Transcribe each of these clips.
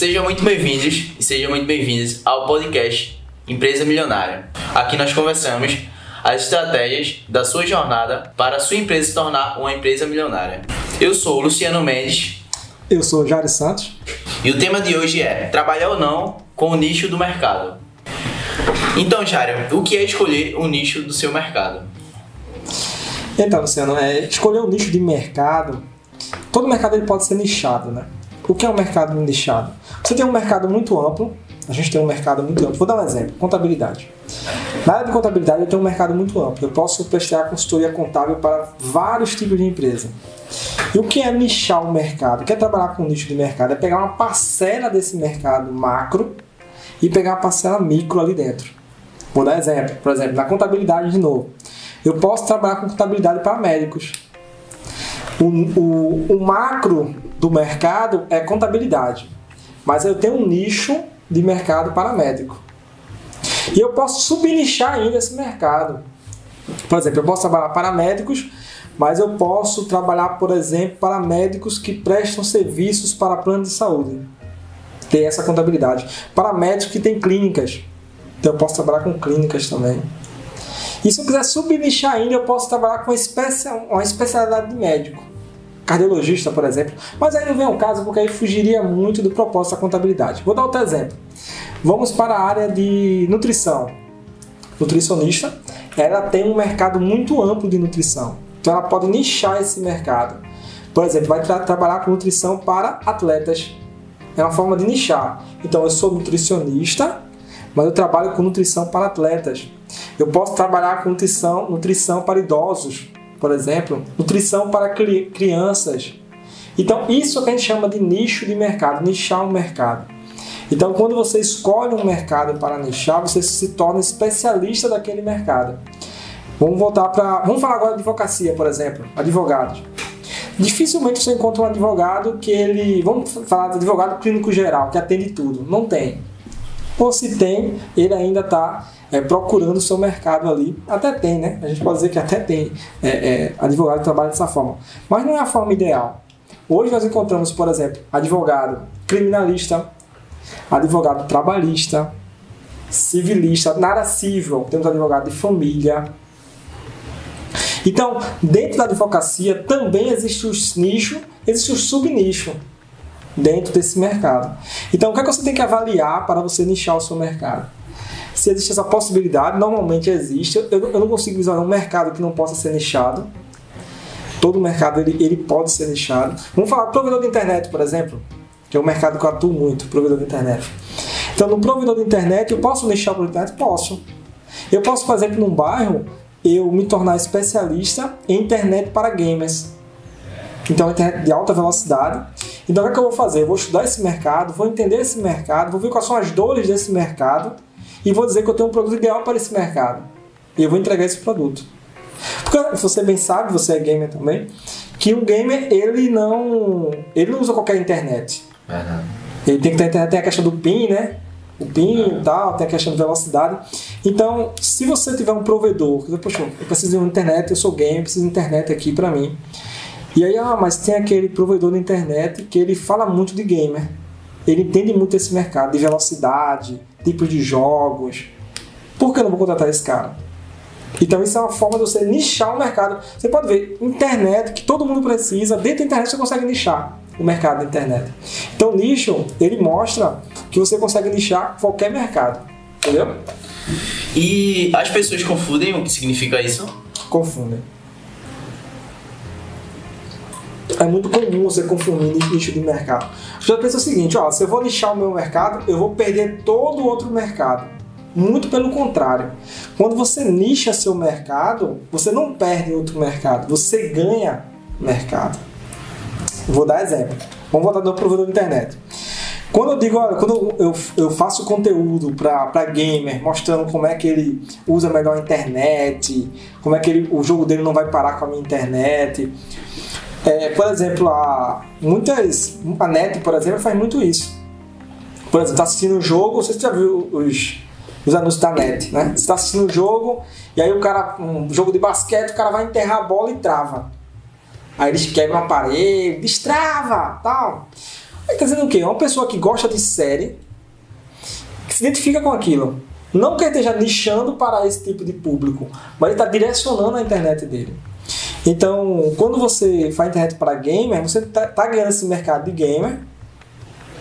Sejam muito bem-vindos e sejam muito bem-vindos ao podcast Empresa Milionária. Aqui nós conversamos as estratégias da sua jornada para a sua empresa se tornar uma empresa milionária. Eu sou o Luciano Mendes. Eu sou o Jário Santos. E o tema de hoje é trabalhar ou não com o nicho do mercado. Então, Jário, o que é escolher o nicho do seu mercado? Então, Luciano, é, escolher um nicho de mercado, todo mercado ele pode ser nichado, né? O que é um mercado nichado? Você tem um mercado muito amplo, a gente tem um mercado muito amplo. Vou dar um exemplo: contabilidade. Na área de contabilidade, eu tenho um mercado muito amplo. Eu posso prestar consultoria contábil para vários tipos de empresa. E o que é nichar o mercado? O que é trabalhar com nicho de mercado? É pegar uma parcela desse mercado macro e pegar uma parcela micro ali dentro. Vou dar exemplo. Por exemplo, na contabilidade de novo. Eu posso trabalhar com contabilidade para médicos. O, o, o macro do mercado é contabilidade, mas eu tenho um nicho de mercado para médico. E eu posso subnichar ainda esse mercado. Por exemplo, eu posso trabalhar para médicos, mas eu posso trabalhar, por exemplo, para médicos que prestam serviços para plano de saúde. Tem essa contabilidade. Para médicos que têm clínicas. Então eu posso trabalhar com clínicas também. E se eu quiser subnichar ainda, eu posso trabalhar com uma especialidade de médico. Cardiologista, por exemplo. Mas aí não vem o caso, porque aí fugiria muito do propósito da contabilidade. Vou dar outro exemplo. Vamos para a área de nutrição. Nutricionista, ela tem um mercado muito amplo de nutrição. Então ela pode nichar esse mercado. Por exemplo, vai tra trabalhar com nutrição para atletas. É uma forma de nichar. Então eu sou nutricionista, mas eu trabalho com nutrição para atletas. Eu posso trabalhar com nutrição, nutrição para idosos, por exemplo, nutrição para crianças. Então, isso que a gente chama de nicho de mercado, nichar um mercado. Então, quando você escolhe um mercado para nichar, você se torna especialista daquele mercado. Vamos voltar para. Vamos falar agora de advocacia, por exemplo. Advogados. Dificilmente você encontra um advogado que ele. Vamos falar de advogado clínico geral, que atende tudo. Não tem. Ou se tem, ele ainda está é, procurando o seu mercado ali. Até tem, né? A gente pode dizer que até tem é, é, advogado que trabalha dessa forma. Mas não é a forma ideal. Hoje nós encontramos, por exemplo, advogado criminalista, advogado trabalhista, civilista, na área civil, temos advogado de família. Então, dentro da advocacia também existe os nichos, existe o subnicho dentro desse mercado. Então, o que, é que você tem que avaliar para você nichar o seu mercado? Se existe essa possibilidade, normalmente existe. Eu, eu não consigo visualizar um mercado que não possa ser nichado. Todo mercado ele, ele pode ser nichado. Vamos falar do provedor de internet, por exemplo, que é um mercado que eu atuo muito, provedor de internet. Então, no provedor de internet, eu posso nichar o internet? Posso. Eu posso, por exemplo, num bairro, eu me tornar especialista em internet para gamers. Então, internet de alta velocidade. Então, o que, é que eu vou fazer? Eu vou estudar esse mercado, vou entender esse mercado, vou ver quais são as dores desse mercado e vou dizer que eu tenho um produto ideal para esse mercado. E eu vou entregar esse produto. Porque você bem sabe, você é gamer também, que o gamer ele não, ele não usa qualquer internet. Uhum. Ele tem que ter internet, tem a questão do PIN, né? O PIN uhum. e tal, tem a questão de velocidade. Então, se você tiver um provedor, que poxa, eu preciso de uma internet, eu sou gamer, preciso de internet aqui para mim. E aí, ah, mas tem aquele provedor da internet que ele fala muito de gamer. Ele entende muito esse mercado de velocidade, tipos de jogos. Por que eu não vou contratar esse cara? Então isso é uma forma de você nichar o mercado. Você pode ver, internet, que todo mundo precisa, dentro da internet você consegue nichar o mercado da internet. Então o nicho, ele mostra que você consegue nichar qualquer mercado. Entendeu? E as pessoas confundem o que significa isso? Confundem. Muito comum você confundir nicho de mercado. Você pensa o seguinte, ó, se eu vou nichar o meu mercado, eu vou perder todo o outro mercado. Muito pelo contrário. Quando você nicha seu mercado, você não perde outro mercado, você ganha mercado. Vou dar exemplo. Vamos voltar do provedor de internet. Quando eu digo, olha, quando eu, eu faço conteúdo para gamer, mostrando como é que ele usa melhor a internet, como é que ele, o jogo dele não vai parar com a minha internet. É, por exemplo, a, muitas, a NET, por exemplo, faz muito isso. Por exemplo, está assistindo um jogo, você já viu os, os anúncios da NET, né? Você está assistindo um jogo, e aí o cara, um jogo de basquete, o cara vai enterrar a bola e trava. Aí eles quebram a parede, destrava, tal. Ele está dizendo o quê? É uma pessoa que gosta de série, que se identifica com aquilo. Não que ele esteja nichando para esse tipo de público, mas ele está direcionando a internet dele. Então, quando você faz internet para gamer, você está tá ganhando esse mercado de gamer.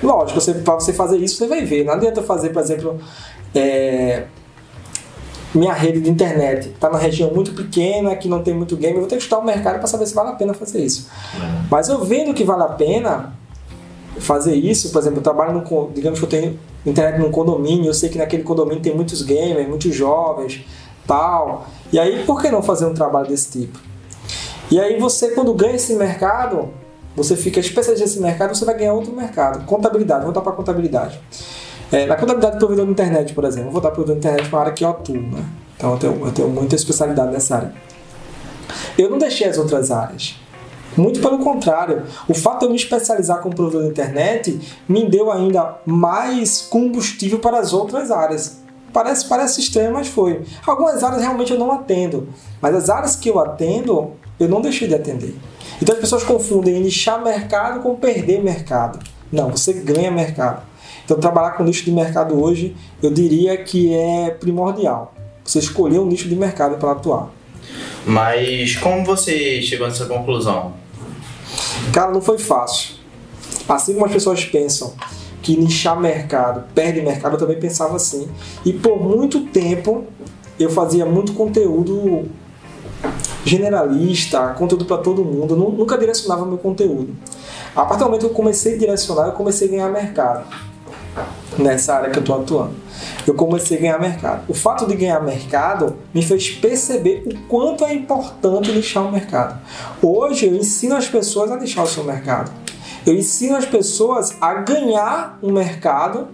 Lógico, para você fazer isso, você vai ver. Não adianta fazer, por exemplo, é, minha rede de internet está numa região muito pequena, que não tem muito game, eu vou ter que estudar o mercado para saber se vale a pena fazer isso. É. Mas eu vendo que vale a pena fazer isso, por exemplo, eu trabalho no, digamos que eu tenho internet num condomínio, eu sei que naquele condomínio tem muitos gamers, muitos jovens, tal. E aí, por que não fazer um trabalho desse tipo? E aí você, quando ganha esse mercado, você fica especialista nesse mercado, você vai ganhar outro mercado. Contabilidade, voltar para contabilidade. É, na contabilidade do provedor de internet, por exemplo, vou voltar para o provedor de internet, uma área que eu atuo, né? Então eu tenho, eu tenho muita especialidade nessa área. Eu não deixei as outras áreas. Muito pelo contrário, o fato de eu me especializar como provedor de internet me deu ainda mais combustível para as outras áreas. Parece, parece estranho, mas foi. Algumas áreas realmente eu não atendo, mas as áreas que eu atendo, eu não deixei de atender. Então as pessoas confundem iniciar mercado com perder mercado. Não, você ganha mercado. Então trabalhar com nicho de mercado hoje, eu diria que é primordial. Você escolher um nicho de mercado para atuar. Mas como você chegou nessa conclusão? Cara, não foi fácil. Assim como as pessoas pensam que nichar mercado perde mercado, eu também pensava assim. E por muito tempo eu fazia muito conteúdo generalista, conteúdo para todo mundo, nunca direcionava meu conteúdo. A partir do momento que eu comecei a direcionar, eu comecei a ganhar mercado nessa área que eu estou atuando. Eu comecei a ganhar mercado. O fato de ganhar mercado me fez perceber o quanto é importante lixar o mercado. Hoje eu ensino as pessoas a lixar o seu mercado. Eu ensino as pessoas a ganhar um mercado,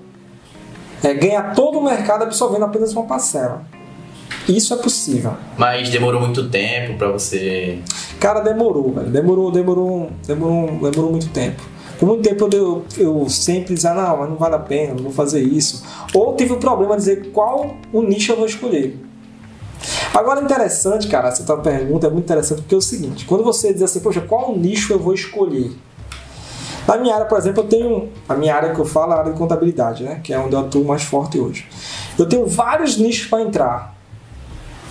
é, ganhar todo o mercado absorvendo apenas uma parcela. Isso é possível. Mas demorou muito tempo para você. Cara, demorou, velho. Demorou, demorou, demorou, demorou muito tempo. Por muito tempo eu, eu sempre dizia, não, mas não vale a pena, não vou fazer isso. Ou tive o problema de dizer qual o nicho eu vou escolher. Agora, interessante, cara, essa tua pergunta é muito interessante porque é o seguinte: quando você diz assim, poxa, qual nicho eu vou escolher? Na minha área, por exemplo, eu tenho. A minha área que eu falo é a área de contabilidade, né? Que é onde eu atuo mais forte hoje. Eu tenho vários nichos para entrar.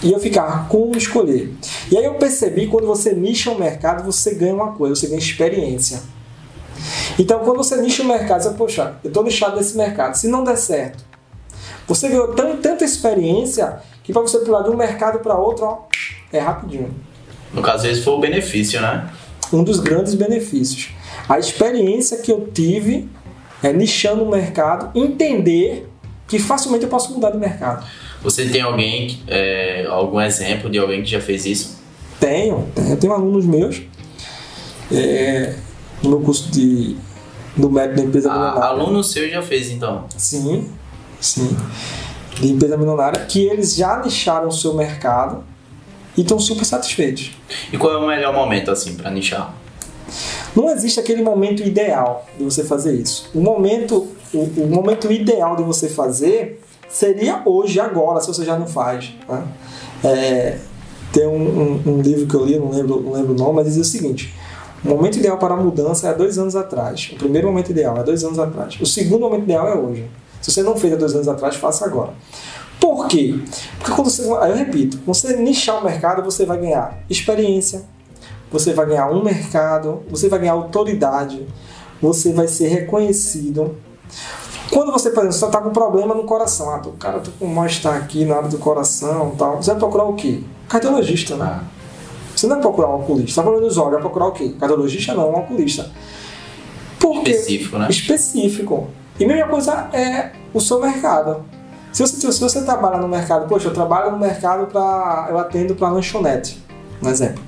E eu ficar com escolher. E aí eu percebi quando você nicha o mercado, você ganha uma coisa, você ganha experiência. Então, quando você nicha o mercado, você, poxa, eu estou nichado nesse mercado. Se não der certo, você ganhou tão, tanta experiência que para você pular de um mercado para outro, ó, é rapidinho. No caso, esse foi o benefício, né? Um dos grandes benefícios. A experiência que eu tive é nichando o mercado, entender que facilmente eu posso mudar de mercado. Você tem alguém, é, algum exemplo de alguém que já fez isso? Tenho, tenho, tenho alunos meus. É, no meu curso de, do método da empresa ah, milionária. Aluno seu já fez então? Sim, sim. De empresa milionária, que eles já nicharam o seu mercado e estão super satisfeitos. E qual é o melhor momento assim para nichar? Não existe aquele momento ideal de você fazer isso. O momento, o, o momento ideal de você fazer seria hoje, agora, se você já não faz. Né? É, tem um, um, um, livro que eu li, não lembro, não lembro o nome, mas dizia o seguinte: o momento ideal para a mudança é dois anos atrás. O primeiro momento ideal é dois anos atrás. O segundo momento ideal é hoje. Se você não fez há dois anos atrás, faça agora. Por quê? Porque quando você. Eu repito, quando você nichar o mercado, você vai ganhar experiência, você vai ganhar um mercado, você vai ganhar autoridade, você vai ser reconhecido. Quando você, por exemplo, está com problema no coração, ah, o cara tá com mal-estar aqui na área do coração tal, você vai procurar o quê? Cardiologista, né? Você não vai procurar um oculista. Você tá falando dos olhos, vai procurar o quê? Cardiologista não, um oculista. Porque específico, né? Específico. E a mesma coisa é o seu mercado. Se você, se você trabalha no mercado, poxa, eu trabalho no mercado para. Eu atendo para lanchonete, um exemplo.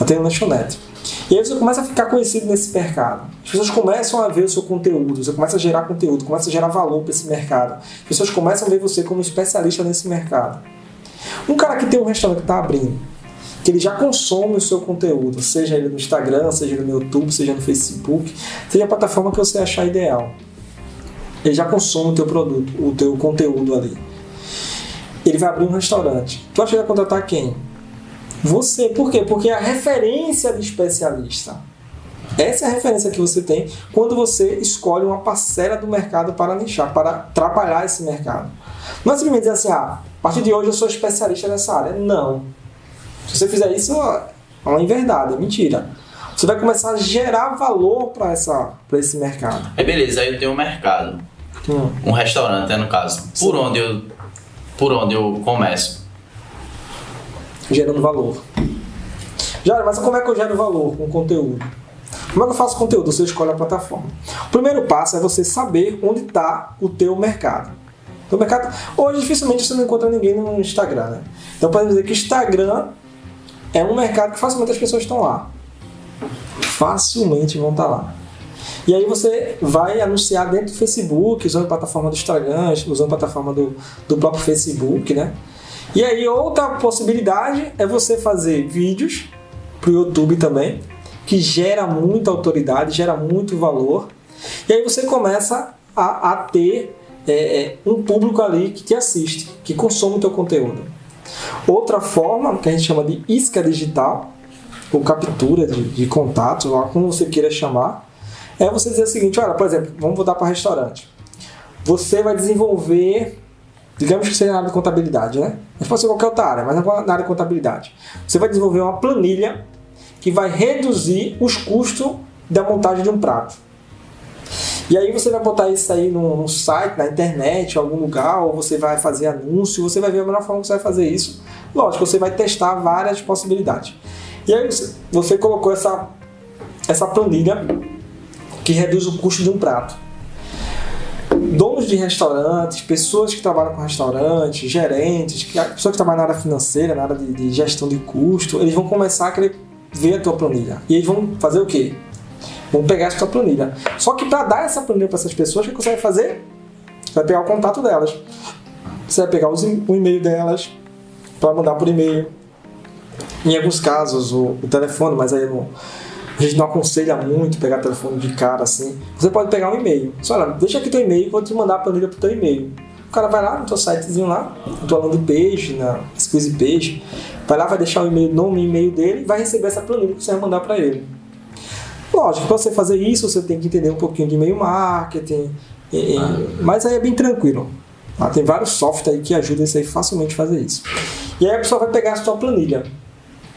Eu atendo lanchonete. E aí você começa a ficar conhecido nesse mercado. As pessoas começam a ver o seu conteúdo, você começa a gerar conteúdo, começa a gerar valor para esse mercado. As pessoas começam a ver você como especialista nesse mercado. Um cara que tem um restaurante que está abrindo, que ele já consome o seu conteúdo, seja ele no Instagram, seja no YouTube, seja no Facebook, seja a plataforma que você achar ideal. Ele já consome o teu produto, o teu conteúdo ali. Ele vai abrir um restaurante. Tu acha que vai contratar quem? Você. Por quê? Porque é a referência de especialista. Essa é a referência que você tem quando você escolhe uma parcela do mercado para nichar, para trabalhar esse mercado. Não é simplesmente dizer assim, ah, a partir de hoje eu sou especialista nessa área. Não. Se você fizer isso, é uma inverdade, é mentira. Você vai começar a gerar valor para esse mercado. É beleza, aí eu tenho um mercado. Hum. Um restaurante, né, no caso. Por onde eu por onde eu começo? Gerando valor. Já, mas como é que eu gero valor com conteúdo? Como é que eu faço conteúdo? Você escolhe a plataforma. O primeiro passo é você saber onde está o teu mercado. O mercado hoje dificilmente você não encontra ninguém no Instagram, né? Então podemos dizer que Instagram é um mercado que facilmente as pessoas estão lá. Facilmente vão estar lá. E aí você vai anunciar dentro do Facebook, usando a plataforma do Instagram, usando a plataforma do, do próprio Facebook, né? E aí outra possibilidade é você fazer vídeos para o YouTube também, que gera muita autoridade, gera muito valor. E aí você começa a, a ter é, é, um público ali que te assiste, que consome o teu conteúdo. Outra forma, que a gente chama de isca digital, ou captura de, de contatos, como você queira chamar, é você dizer o seguinte, olha, por exemplo, vamos voltar para restaurante. Você vai desenvolver, digamos que seja na área de contabilidade, né? Mas pode ser qualquer outra área, mas na área de contabilidade. Você vai desenvolver uma planilha que vai reduzir os custos da montagem de um prato. E aí você vai botar isso aí no, site, na internet, em algum lugar, ou você vai fazer anúncio, você vai ver a melhor forma que você vai fazer isso. Lógico, você vai testar várias possibilidades. E aí você, você colocou essa, essa planilha que reduz o custo de um prato. Donos de restaurantes, pessoas que trabalham com restaurantes, gerentes, pessoas que trabalham na área financeira, na área de, de gestão de custo, eles vão começar a querer ver a tua planilha. E eles vão fazer o quê? Vão pegar essa tua planilha. Só que para dar essa planilha para essas pessoas, o que você vai fazer? Você vai pegar o contato delas. Você vai pegar o e-mail delas para mandar por e-mail. Em alguns casos, o, o telefone, mas aí não a gente não aconselha muito pegar telefone de cara assim. Você pode pegar um e-mail. Só olha, deixa aqui teu e-mail, vou te mandar a planilha pro teu e-mail. O cara vai lá no teu sitezinho lá, no tua landing page, na squeeze page, vai lá, vai deixar o e-mail, nome e e-mail dele e vai receber essa planilha que você vai mandar para ele. Lógico, para você fazer isso, você tem que entender um pouquinho de e-mail marketing, e, mas aí é bem tranquilo. Ah, tem vários softwares aí que ajudam aí facilmente a fazer isso. E aí a pessoa vai pegar a sua planilha.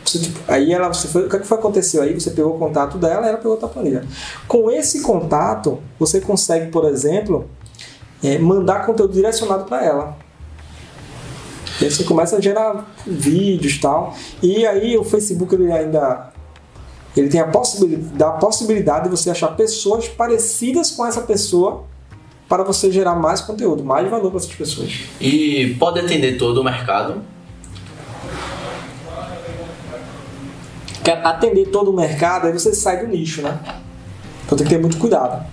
Você, tipo, aí ela, você foi, o que, é que foi aconteceu aí? Você pegou o contato dela, ela pegou a tua planilha. Com esse contato, você consegue, por exemplo, é, mandar conteúdo direcionado para ela. E aí você começa a gerar vídeos e tal. E aí o Facebook ele ainda ele tem a possibilidade, a possibilidade de você achar pessoas parecidas com essa pessoa para você gerar mais conteúdo, mais valor para essas pessoas. E pode atender todo o mercado? quer atender todo o mercado, aí você sai do nicho, né? Então tem que ter muito cuidado.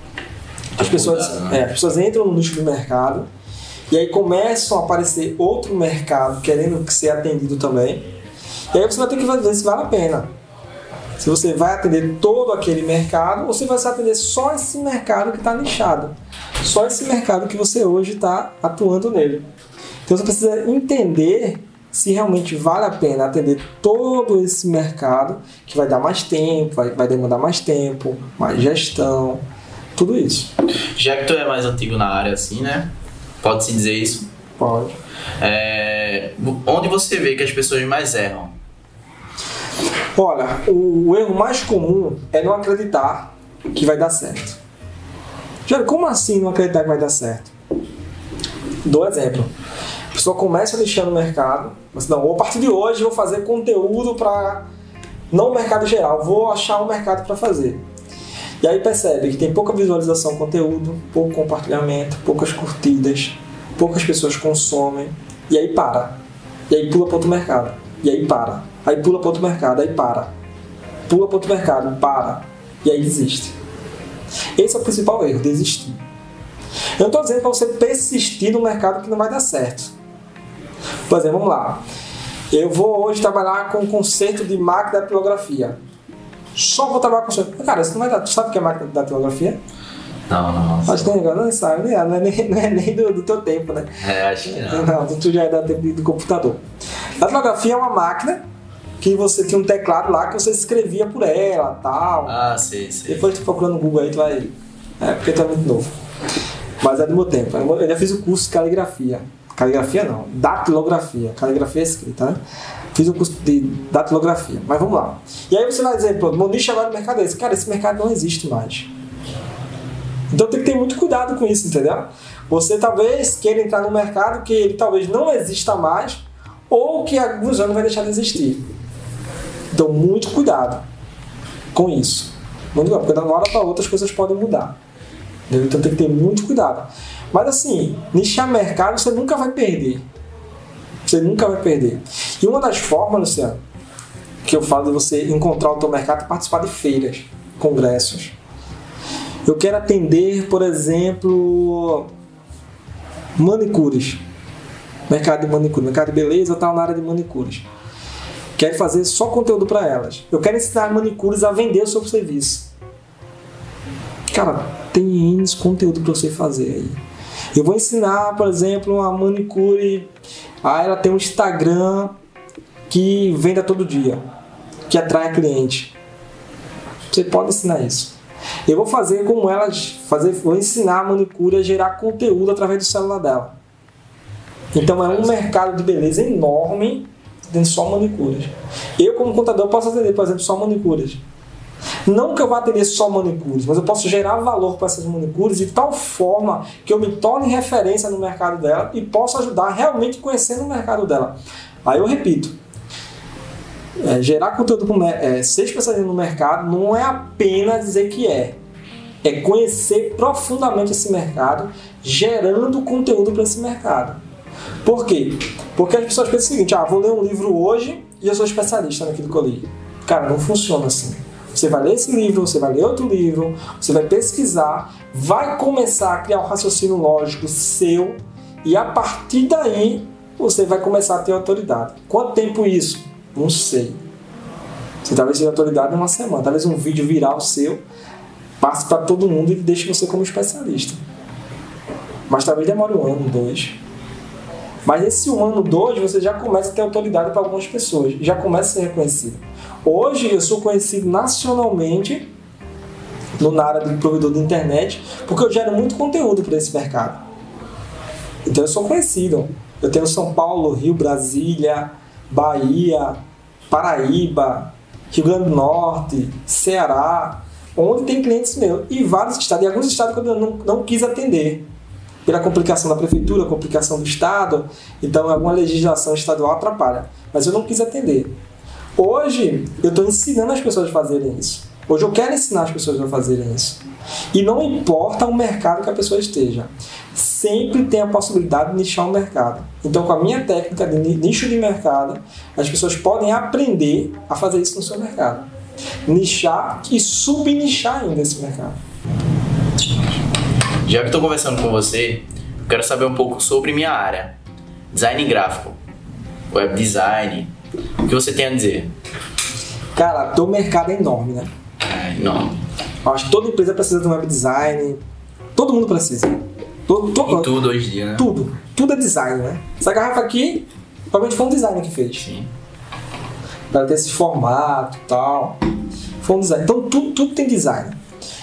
As pessoas, cuidado, né? é, as pessoas entram no nicho do mercado e aí começam a aparecer outro mercado querendo ser atendido também. E aí você vai ter que ver se vale a pena. Se você vai atender todo aquele mercado ou se você vai atender só esse mercado que está nichado. Só esse mercado que você hoje está atuando nele. Então você precisa entender se realmente vale a pena atender todo esse mercado, que vai dar mais tempo, vai, vai demandar mais tempo, mais gestão, tudo isso. Já que tu é mais antigo na área, assim, né? Pode-se dizer isso? Pode. É, onde você vê que as pessoas mais erram? Olha, o, o erro mais comum é não acreditar que vai dar certo. Já como assim não acreditar que vai dar certo? Dou exemplo pessoa começa a mexer no mercado, mas não, a partir de hoje vou fazer conteúdo para não o mercado geral, vou achar um mercado para fazer. E aí percebe que tem pouca visualização do conteúdo, pouco compartilhamento, poucas curtidas, poucas pessoas consomem, e aí para. E aí pula para outro mercado. E aí para. Aí pula para outro mercado, aí para. Pula para outro mercado, para. E aí desiste. Esse é o principal erro, desistir. Eu não estou dizendo para você persistir no mercado que não vai dar certo. Por exemplo, vamos lá. Eu vou hoje trabalhar com o conceito de máquina de datilografia. Só vou trabalhar com conceito. Cara, isso não vai dar. Tu sabe o que é máquina de datilografia? Não, não. Acho que não, não sabe, não é nem, não é nem do, do teu tempo, né? É, acho que não. Não, tu já é da tempo do computador. A datilografia é uma máquina que você tinha um teclado lá que você escrevia por ela tal. Ah, sei, sei. Depois tu procura no Google aí, tu vai. É, porque tu é muito novo. Mas é do meu tempo. Eu já fiz o curso de caligrafia. Caligrafia não, datilografia. Caligrafia é escrita, né? Fiz o curso de datilografia. Mas vamos lá. E aí você vai dizer, pronto, meu nicho agora no mercado é esse. Cara, esse mercado não existe mais. Então tem que ter muito cuidado com isso, entendeu? Você talvez queira entrar no mercado que ele talvez não exista mais ou que alguns anos vai deixar de existir. Então, muito cuidado com isso. Muito cuidado, porque de uma hora para outra as coisas podem mudar. Entendeu? Então tem que ter muito cuidado. Mas assim, nichar mercado você nunca vai perder. Você nunca vai perder. E uma das formas, Luciano, que eu falo de você encontrar o teu mercado é participar de feiras, congressos. Eu quero atender, por exemplo, manicures. Mercado de manicure, mercado de beleza, eu estava na área de manicures. Quero fazer só conteúdo para elas. Eu quero ensinar manicures a vender o seu serviço. Cara, tem N conteúdo para você fazer aí. Eu vou ensinar, por exemplo, uma manicure. Ah, ela tem um Instagram que venda todo dia, que atrai cliente. Você pode ensinar isso. Eu vou fazer como elas, fazer, vou ensinar a manicure a gerar conteúdo através do celular dela. Então é um mercado de beleza enorme dentro só manicures. Eu, como contador, posso atender, por exemplo, só manicures. Não que eu vá atender só manicures, mas eu posso gerar valor para essas manicures de tal forma que eu me torne referência no mercado dela e possa ajudar realmente conhecendo o mercado dela. Aí eu repito, é, gerar conteúdo, é, ser especialista no mercado não é apenas dizer que é, é conhecer profundamente esse mercado, gerando conteúdo para esse mercado. Por quê? Porque as pessoas pensam o seguinte: ah, vou ler um livro hoje e eu sou especialista naquilo que eu li. Cara, não funciona assim. Você vai ler esse livro, você vai ler outro livro, você vai pesquisar, vai começar a criar um raciocínio lógico seu e a partir daí você vai começar a ter autoridade. Quanto tempo isso? Não sei. Você talvez tenha autoridade em uma semana, talvez um vídeo viral seu passe para todo mundo e deixe você como especialista. Mas talvez demore um ano, dois. Mas esse um ano, dois, você já começa a ter autoridade para algumas pessoas, já começa a ser reconhecido. Hoje eu sou conhecido nacionalmente no, área de provedor de internet, porque eu gero muito conteúdo para esse mercado. Então eu sou conhecido. Eu tenho São Paulo, Rio, Brasília, Bahia, Paraíba, Rio Grande do Norte, Ceará, onde tem clientes meus. E vários estados, e alguns estados que eu não, não quis atender pela complicação da prefeitura, complicação do Estado, então alguma legislação estadual atrapalha. Mas eu não quis atender. Hoje, eu estou ensinando as pessoas a fazerem isso. Hoje eu quero ensinar as pessoas a fazerem isso. E não importa o mercado que a pessoa esteja, sempre tem a possibilidade de nichar o mercado. Então, com a minha técnica de nicho de mercado, as pessoas podem aprender a fazer isso no seu mercado. Nichar e subnichar ainda esse mercado. Já que estou conversando com você, quero saber um pouco sobre minha área. Design gráfico, web design. O que você tem a dizer? Cara, teu mercado é enorme, né? É enorme. Acho que toda empresa precisa de um web design. Todo mundo precisa. Todo, todo, em tudo hoje em dia, né? Tudo. Tudo é design, né? Essa garrafa aqui, provavelmente foi um designer que fez. Sim. Para ter esse formato e tal. Foi um design. Então tudo, tudo tem design.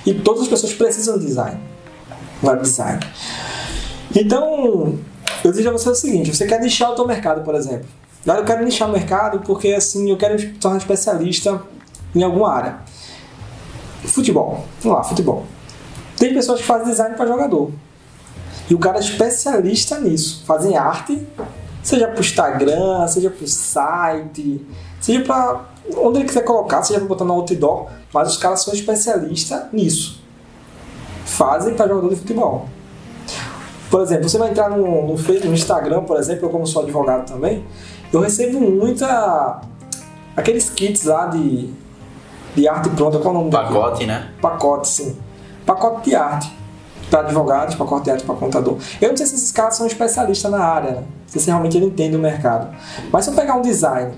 E todas as pessoas precisam de design web design. Então, eu digo a você o seguinte: você quer nichar o seu mercado, por exemplo. Agora eu quero nichar o mercado porque assim eu quero me tornar especialista em alguma área. Futebol. Vamos lá, futebol. Tem pessoas que fazem design para jogador. E o cara é especialista nisso. Fazem arte, seja para o Instagram, seja para o site, seja para onde ele quiser colocar, seja para botar no outdoor, mas os caras são especialistas nisso fazem para jogador de futebol. Por exemplo, você vai entrar no, no, no Instagram, por exemplo, eu como sou advogado também, eu recebo muita aqueles kits lá de, de arte pronta, qual é o nome Pacote, né? Pacote, sim. Pacote de arte para advogados, pacote de arte para contador. Eu não sei se esses caras são especialistas na área, né? se realmente ele entende o mercado. Mas se eu pegar um design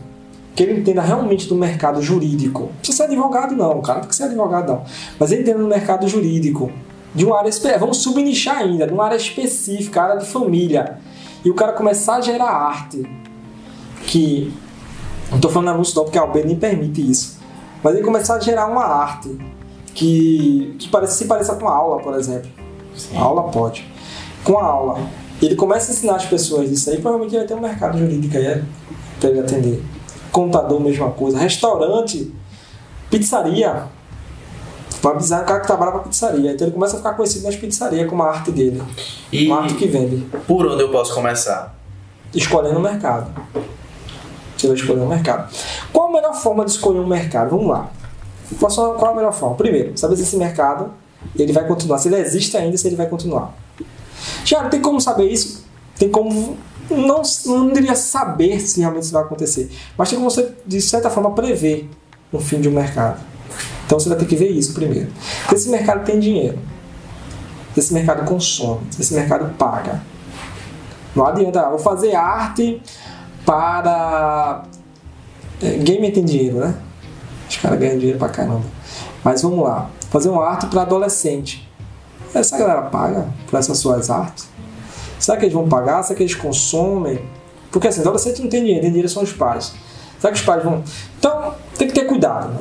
que ele entenda realmente do mercado jurídico, não precisa ser advogado não, cara, não tem que ser advogado não, mas ele entenda do mercado jurídico, de uma área vamos subnichar ainda, de uma área específica, área de família. E o cara começar a gerar arte que Não tô falando anúncio não, porque a OB nem permite isso. Mas ele começar a gerar uma arte que, que parece, se pareça com a aula, por exemplo. A aula pode. Com a aula, ele começa a ensinar as pessoas isso aí, provavelmente vai ter um mercado jurídico aí para ele atender. Contador, mesma coisa. Restaurante, pizzaria. Vai avisar o cara que trabalha para pizzaria. Então ele começa a ficar conhecido nas pizzarias com uma arte dele. E Uma arte que vende. por onde eu posso começar? Escolhendo o mercado. Você vai escolher o mercado. Qual a melhor forma de escolher um mercado? Vamos lá. Qual a- qual a melhor forma? Primeiro, saber se esse mercado ele vai continuar, se ele existe ainda, se ele vai continuar. Já tem como saber isso? Tem como não, não diria saber se realmente isso vai acontecer, mas tem como você de certa forma prever o fim de um mercado. Então você vai ter que ver isso primeiro. Se esse mercado tem dinheiro, se esse mercado consome, se esse mercado paga. Não adianta, ah, vou fazer arte para. É, gamer tem dinheiro, né? Os caras ganham dinheiro pra caramba. Mas vamos lá. Fazer uma arte para adolescente. Essa galera paga por essas suas artes? Será que eles vão pagar? Será que eles consomem? Porque assim, adolescente não tem dinheiro, tem dinheiro são os pais. Será que os pais vão. Então, tem que ter cuidado, né?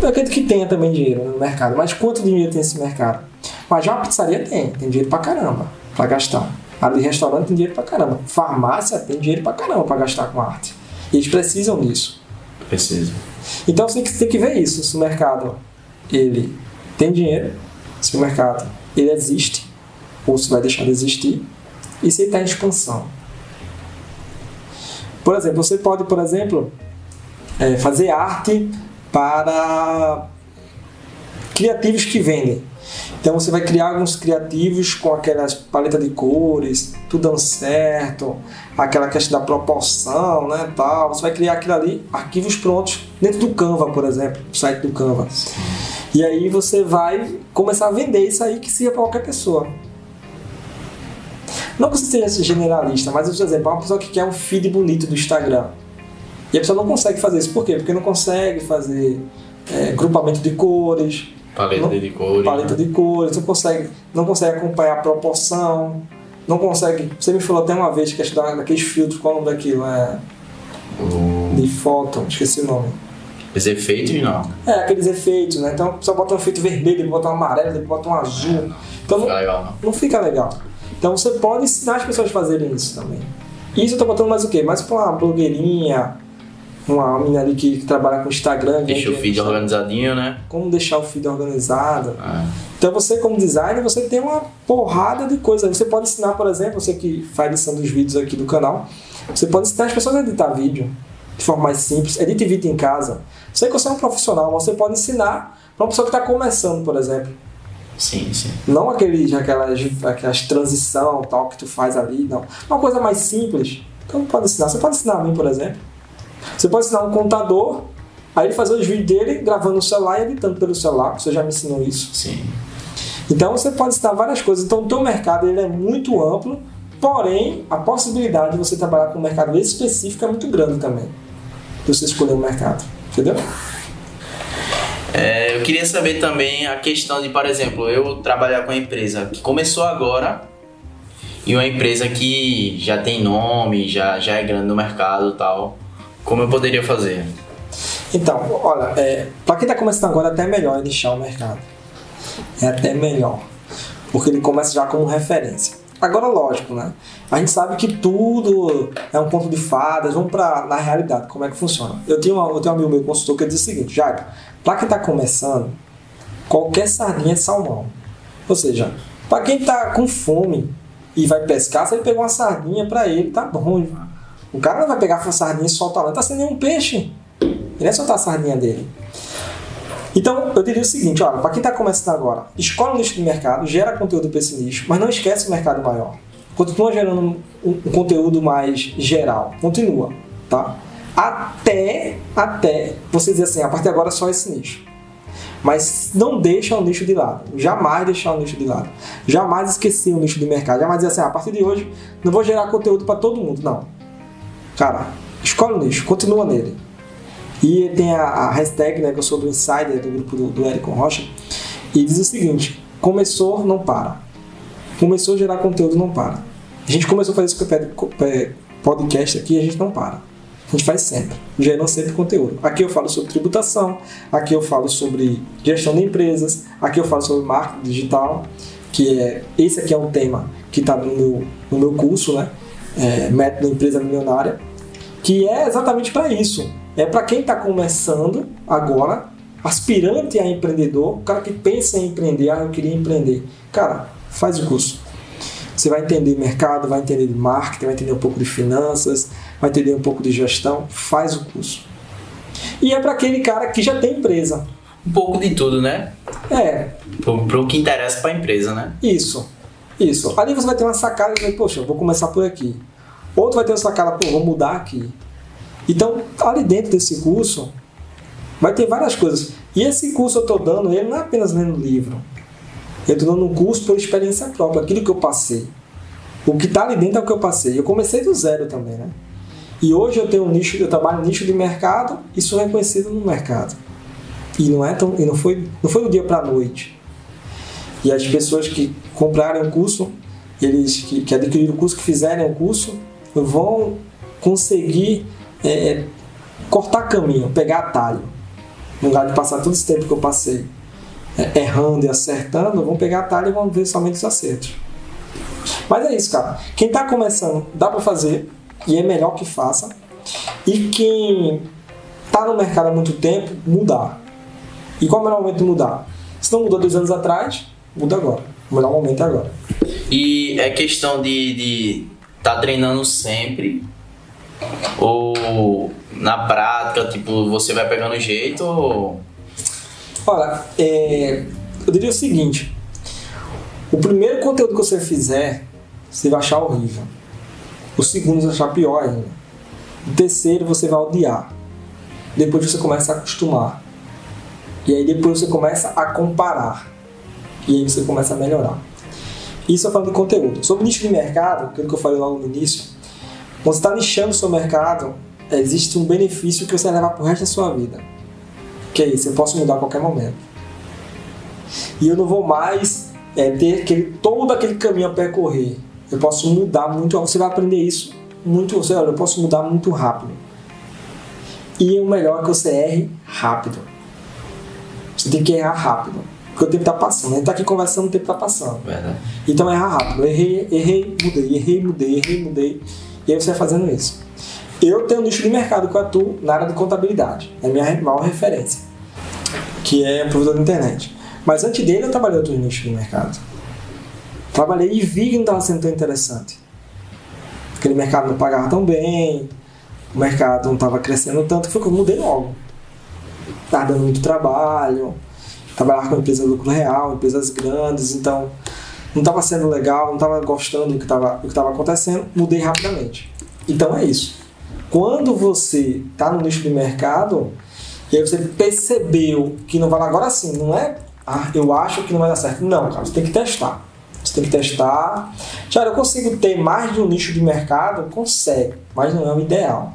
Eu acredito que tenha também dinheiro no mercado, mas quanto dinheiro tem esse mercado? Mas já a pizzaria tem, tem dinheiro pra caramba pra gastar. A de restaurante tem dinheiro pra caramba. Farmácia tem dinheiro pra caramba pra gastar com arte. E eles precisam disso. Preciso. Então você tem que, tem que ver isso, se o mercado ele tem dinheiro, se o mercado ele existe, ou se vai deixar de existir, e se ele está em expansão. Por exemplo, você pode, por exemplo, eh, fazer arte para criativos que vendem. Então você vai criar alguns criativos com aquelas paletas de cores, tudo dando certo, aquela questão da proporção, né, tal. Você vai criar aquilo ali, arquivos prontos dentro do Canva, por exemplo, site do Canva. E aí você vai começar a vender isso aí que sirva para qualquer pessoa. Não que você seja generalista, mas por exemplo, uma pessoa que quer um feed bonito do Instagram. E a pessoa não consegue fazer isso. Por quê? Porque não consegue fazer é, grupamento de cores, Paleta Não- de cores. paleta de cores, não consegue, não consegue acompanhar a proporção, não consegue. Você me falou até uma vez que da- daqueles filtros, qual é o nome daquilo? É, O- de foto, esqueci o nome. Os efeitos não. É, aqueles efeitos, né? Então só bota um efeito vermelho, depois bota um amarelo, depois bota um azul. Então não, Fica legal não. não fica legal. Então você pode ensinar as pessoas a fazerem isso também. Isso eu tô botando mais o quê? Mais pra uma blogueirinha, uma menina ali que, que trabalha com Instagram. Deixa o feed organizadinho, né? Como deixar o feed organizado. Ah, Então você como designer, você tem uma porrada de coisas. Você pode ensinar, por exemplo, você que faz edição dos vídeos aqui do canal, você pode ensinar as pessoas a editar vídeo de forma mais simples. Edite vídeo em casa. Sei que você é um profissional, mas você pode ensinar para uma pessoa que está começando, por exemplo. sim, sim. Não aqueles, aquelas, aquelas transição tal que tu faz ali, não. Uma coisa mais simples. Então pode ensinar. Você pode ensinar a mim, por exemplo. Você pode ensinar um contador, aí ele fazer os vídeos dele gravando no celular e editando pelo celular. Você já me ensinou isso. Sim. Então você pode ensinar várias coisas. Então o teu mercado ele é muito amplo, porém a possibilidade de você trabalhar com um mercado específico é muito grande também. De você escolher um mercado. Entendeu? É, eu queria saber também a questão de, por exemplo, eu trabalhar com uma empresa que começou agora e uma empresa que já tem nome, já, já é grande no mercado e tal. Como eu poderia fazer? Então, olha, é, para quem está começando agora, é até melhor iniciar o mercado. É até melhor. Porque ele começa já como referência. Agora, lógico, né? A gente sabe que tudo é um conto de fadas. Vamos para na realidade, como é que funciona. Eu tenho, uma, eu tenho um amigo meu consultor que diz o seguinte: Jairo, para quem está começando, qualquer sardinha é salmão. Ou seja, para quem está com fome e vai pescar, se ele uma sardinha para ele, tá bom. O cara não vai pegar a sardinha e soltar, não tá sem nenhum peixe. Ele é soltar a sardinha dele. Então, eu diria o seguinte, olha, para quem está começando agora, escolhe um nicho de mercado, gera conteúdo para esse nicho, mas não esquece o mercado maior. Continua gerando um, um conteúdo mais geral. Continua, tá? Até, até você dizer assim, a partir de agora é só esse nicho. Mas não deixa o nicho de lado. Jamais deixar o nicho de lado. Jamais esquecer o nicho de mercado. Jamais dizer assim, ah, a partir de hoje não vou gerar conteúdo para todo mundo. Não. Cara, escolhe o nicho, continua nele. E tem a, a hashtag, né, que eu sou do Insider, do grupo do, do Rocha, e diz o seguinte: começou, não para. Começou a gerar conteúdo, não para. A gente começou a fazer esse podcast aqui, a gente não para. A gente faz sempre, gerando sempre conteúdo. Aqui eu falo sobre tributação, aqui eu falo sobre gestão de empresas, aqui eu falo sobre marketing digital, que é esse aqui é um tema que está no meu, no meu curso, né? É, método empresa milionária, que é exatamente para isso. É para quem está começando agora, aspirante a empreendedor, o cara que pensa em empreender, ah, eu queria empreender. Cara, faz o curso. Você vai entender mercado, vai entender de marketing, vai entender um pouco de finanças, vai entender um pouco de gestão. Faz o curso. E é para aquele cara que já tem empresa. Um pouco de tudo, né? É. Para o que interessa para a empresa, né? Isso. Isso. Ali você vai ter uma sacada e vai, poxa, eu vou começar por aqui. Outro vai ter uma sacada, pô, vou mudar aqui. Então, ali dentro desse curso, vai ter várias coisas. E esse curso eu estou dando, ele não é apenas lendo livro. Eu estou dando um curso por experiência própria, aquilo que eu passei. O que está ali dentro é o que eu passei. Eu comecei do zero também, né? E hoje eu tenho um nicho, eu trabalho no nicho de mercado e sou reconhecido no mercado. E não é tão, e não foi, não foi do dia para a noite. E as pessoas que comprarem o curso, eles que, que adquiriram o curso, que fizerem o curso, vão conseguir é, cortar caminho, pegar atalho. No lugar de passar todo esse tempo que eu passei é, errando e acertando, vão pegar atalho e vão ver somente os acertos. Mas é isso, cara. Quem está começando, dá para fazer e é melhor que faça. E quem está no mercado há muito tempo, mudar. E qual é o melhor momento de mudar? Se não mudou dois anos atrás, muda agora. O melhor momento é agora. E é questão de estar tá treinando sempre ou na prática, tipo, você vai pegando jeito ou Olha, é, eu diria o seguinte: o primeiro conteúdo que você fizer, você vai achar horrível. O segundo você vai achar pior ainda. O terceiro você vai odiar. Depois você começa a acostumar. E aí depois você começa a comparar. E aí você começa a melhorar. Isso eu falando de conteúdo. Sobre nicho de mercado, aquilo que eu falei logo no início, quando você está nichando o seu mercado, existe um benefício que você vai levar para o resto da sua vida que é isso, eu posso mudar a qualquer momento. E eu não vou mais é, ter aquele, todo aquele caminho a percorrer. Eu posso mudar muito, você vai aprender isso muito, você, olha, eu posso mudar muito rápido. E o melhor é que você erre rápido. Você tem que errar rápido. Porque o tempo está passando. A gente está aqui conversando, o tempo está passando. Verdade. Então errar rápido. Errei, errei, mudei, errei, mudei, errei, mudei. E aí você vai fazendo isso. Eu tenho um nicho de mercado que eu atuo na área de contabilidade. É a minha maior referência, que é provedor da internet. Mas antes dele eu trabalhei outro nicho de mercado. Trabalhei e vi que não estava sendo tão interessante. Aquele mercado não pagava tão bem, o mercado não estava crescendo tanto, foi que eu mudei logo. Estava dando muito trabalho, trabalhar com empresa lucro real, empresas grandes, então não estava sendo legal, não estava gostando do que estava acontecendo, mudei rapidamente. Então é isso. Quando você está no nicho de mercado e aí você percebeu que não vai agora sim, não é, ah, eu acho que não vai dar certo. Não, cara, você tem que testar. Você tem que testar. Já eu consigo ter mais de um nicho de mercado? Consegue, mas não é o ideal.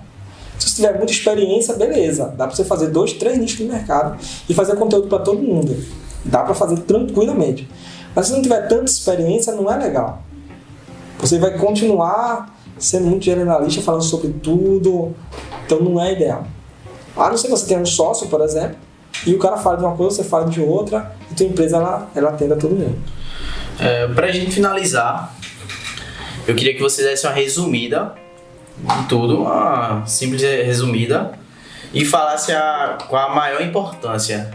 Se você tiver muita experiência, beleza. Dá para você fazer dois, três nichos de mercado e fazer conteúdo para todo mundo. Dá para fazer tranquilamente. Mas se não tiver tanta experiência, não é legal. Você vai continuar sendo muito generalista, falando sobre tudo. Então não é ideal. A não ser que você tenha um sócio, por exemplo, e o cara fala de uma coisa, você fala de outra, e tua empresa ela, ela atende a todo mundo. É, pra gente finalizar, eu queria que você desse uma resumida de tudo, uma simples resumida, e falasse a, qual a maior importância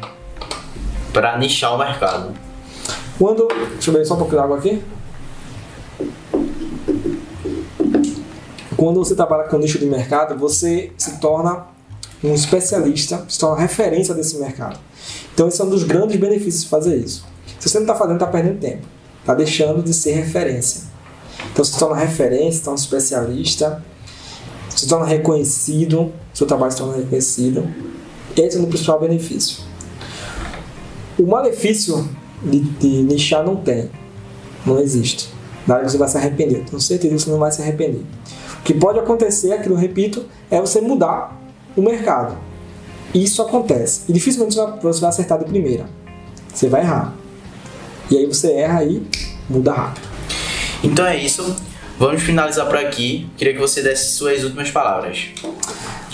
para nichar o mercado. Quando. Deixa eu ver só um pouquinho de água aqui. quando você trabalha com nicho de mercado, você se torna um especialista, se torna referência desse mercado. Então, esse é um dos grandes benefícios de fazer isso. Se você não está fazendo, está perdendo tempo. Está deixando de ser referência. Então, se torna referência, se torna especialista, se torna reconhecido, seu trabalho se torna reconhecido. Esse é o principal benefício. O malefício de, de nichar não tem. Não existe. Na hora que você vai se arrepender. Tenho certeza que você não vai se arrepender. O que pode acontecer, aqui eu repito, é você mudar o mercado. Isso acontece. E dificilmente você vai acertar de primeira. Você vai errar. E aí você erra e muda rápido. Então é isso. Vamos finalizar por aqui. Queria que você desse suas últimas palavras.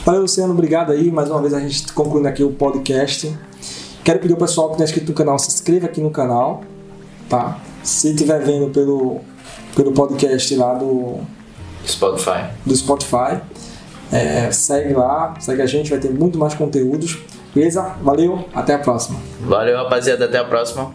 Valeu, Luciano. Obrigado aí. Mais uma vez a gente concluindo aqui o podcast. Quero pedir ao pessoal que está inscrito no canal, se inscreva aqui no canal, tá? Se estiver vendo pelo, pelo podcast lá do, Spotify. do Spotify, é, segue lá, segue a gente, vai ter muito mais conteúdos. Beleza? Valeu, até a próxima. Valeu, rapaziada. Até a próxima.